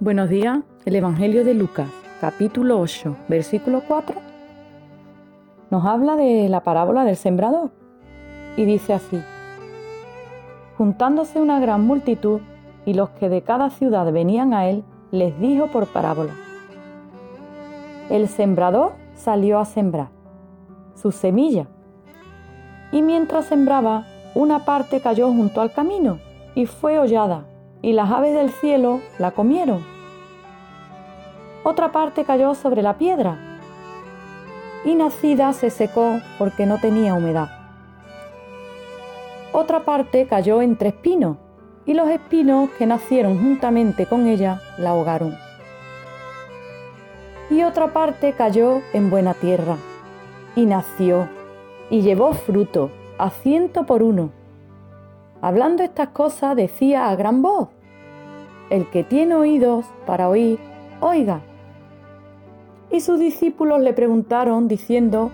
Buenos días, el Evangelio de Lucas, capítulo 8, versículo 4, nos habla de la parábola del sembrador y dice así, juntándose una gran multitud y los que de cada ciudad venían a él, les dijo por parábola, el sembrador salió a sembrar su semilla y mientras sembraba, una parte cayó junto al camino y fue hollada y las aves del cielo la comieron. Otra parte cayó sobre la piedra y nacida se secó porque no tenía humedad. Otra parte cayó entre espinos y los espinos que nacieron juntamente con ella la ahogaron. Y otra parte cayó en buena tierra y nació y llevó fruto a ciento por uno Hablando estas cosas decía a gran voz, El que tiene oídos para oír, oiga. Y sus discípulos le preguntaron diciendo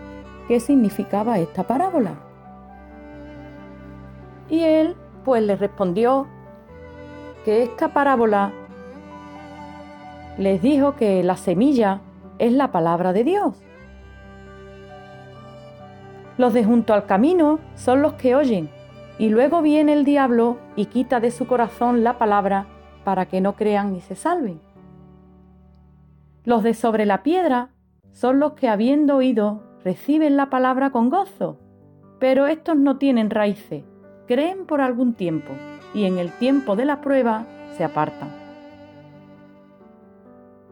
qué significaba esta parábola. Y él pues les respondió que esta parábola les dijo que la semilla es la palabra de Dios. Los de junto al camino son los que oyen y luego viene el diablo y quita de su corazón la palabra para que no crean ni se salven. Los de sobre la piedra son los que habiendo oído reciben la palabra con gozo, pero estos no tienen raíces, creen por algún tiempo y en el tiempo de la prueba se apartan.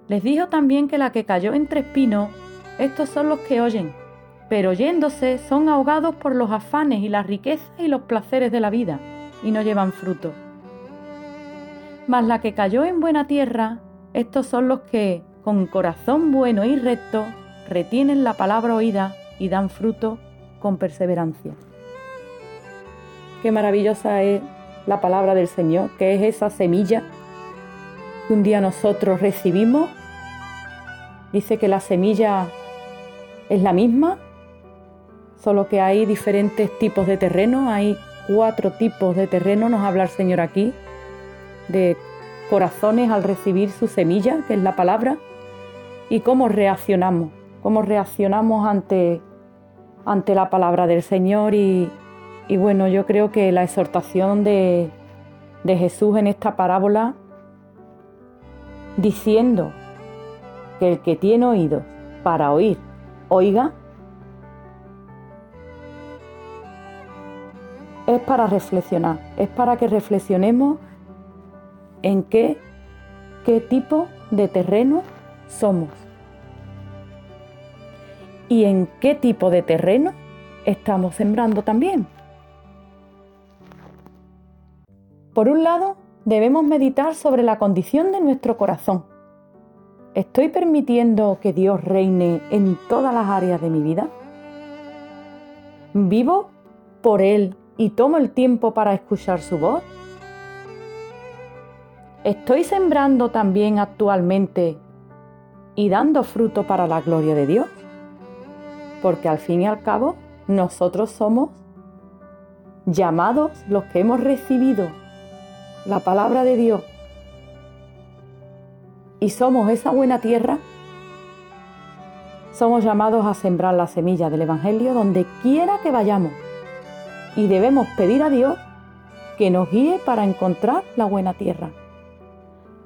Les dijo también que la que cayó entre espinos, estos son los que oyen, pero yéndose son ahogados por los afanes y las riquezas y los placeres de la vida, y no llevan fruto. Mas la que cayó en buena tierra, estos son los que, con corazón bueno y recto, retienen la palabra oída y dan fruto con perseverancia. Qué maravillosa es la palabra del Señor, que es esa semilla que un día nosotros recibimos. Dice que la semilla es la misma, solo que hay diferentes tipos de terreno, hay cuatro tipos de terreno, nos habla el Señor aquí, de corazones al recibir su semilla, que es la palabra, y cómo reaccionamos, cómo reaccionamos ante, ante la palabra del Señor. Y, bueno, yo creo que la exhortación de, de Jesús en esta parábola, diciendo que el que tiene oídos para oír, oiga, es para reflexionar, es para que reflexionemos en qué, qué tipo de terreno somos y en qué tipo de terreno estamos sembrando también. Por un lado, debemos meditar sobre la condición de nuestro corazón. ¿Estoy permitiendo que Dios reine en todas las áreas de mi vida? ¿Vivo por Él y tomo el tiempo para escuchar su voz? ¿Estoy sembrando también actualmente y dando fruto para la gloria de Dios? Porque al fin y al cabo nosotros somos llamados los que hemos recibido la palabra de Dios y somos esa buena tierra, somos llamados a sembrar la semilla del Evangelio donde quiera que vayamos y debemos pedir a Dios que nos guíe para encontrar la buena tierra.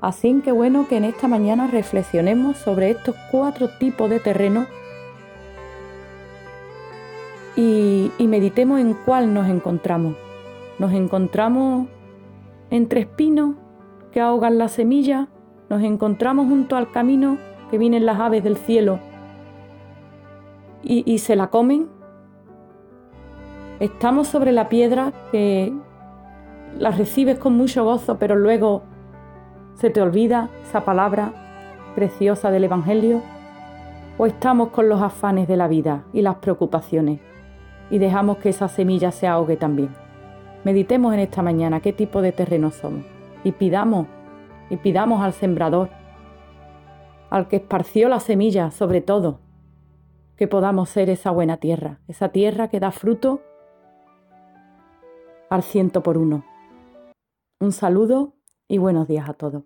Así que bueno que en esta mañana reflexionemos sobre estos cuatro tipos de terreno y, meditemos en cuál nos encontramos. Nos encontramos entre espinos que ahogan la semilla, nos encontramos junto al camino que vienen las aves del cielo y, y se la comen Estamos sobre la piedra que la recibes con mucho gozo, pero luego se te olvida esa palabra preciosa del Evangelio. O estamos con los afanes de la vida y las preocupaciones y dejamos que esa semilla se ahogue también. Meditemos en esta mañana qué tipo de terreno somos y pidamos y pidamos al sembrador, al que esparció la semilla sobre todo, que podamos ser esa buena tierra, esa tierra que da fruto al ciento por uno. Un saludo y buenos días a todos.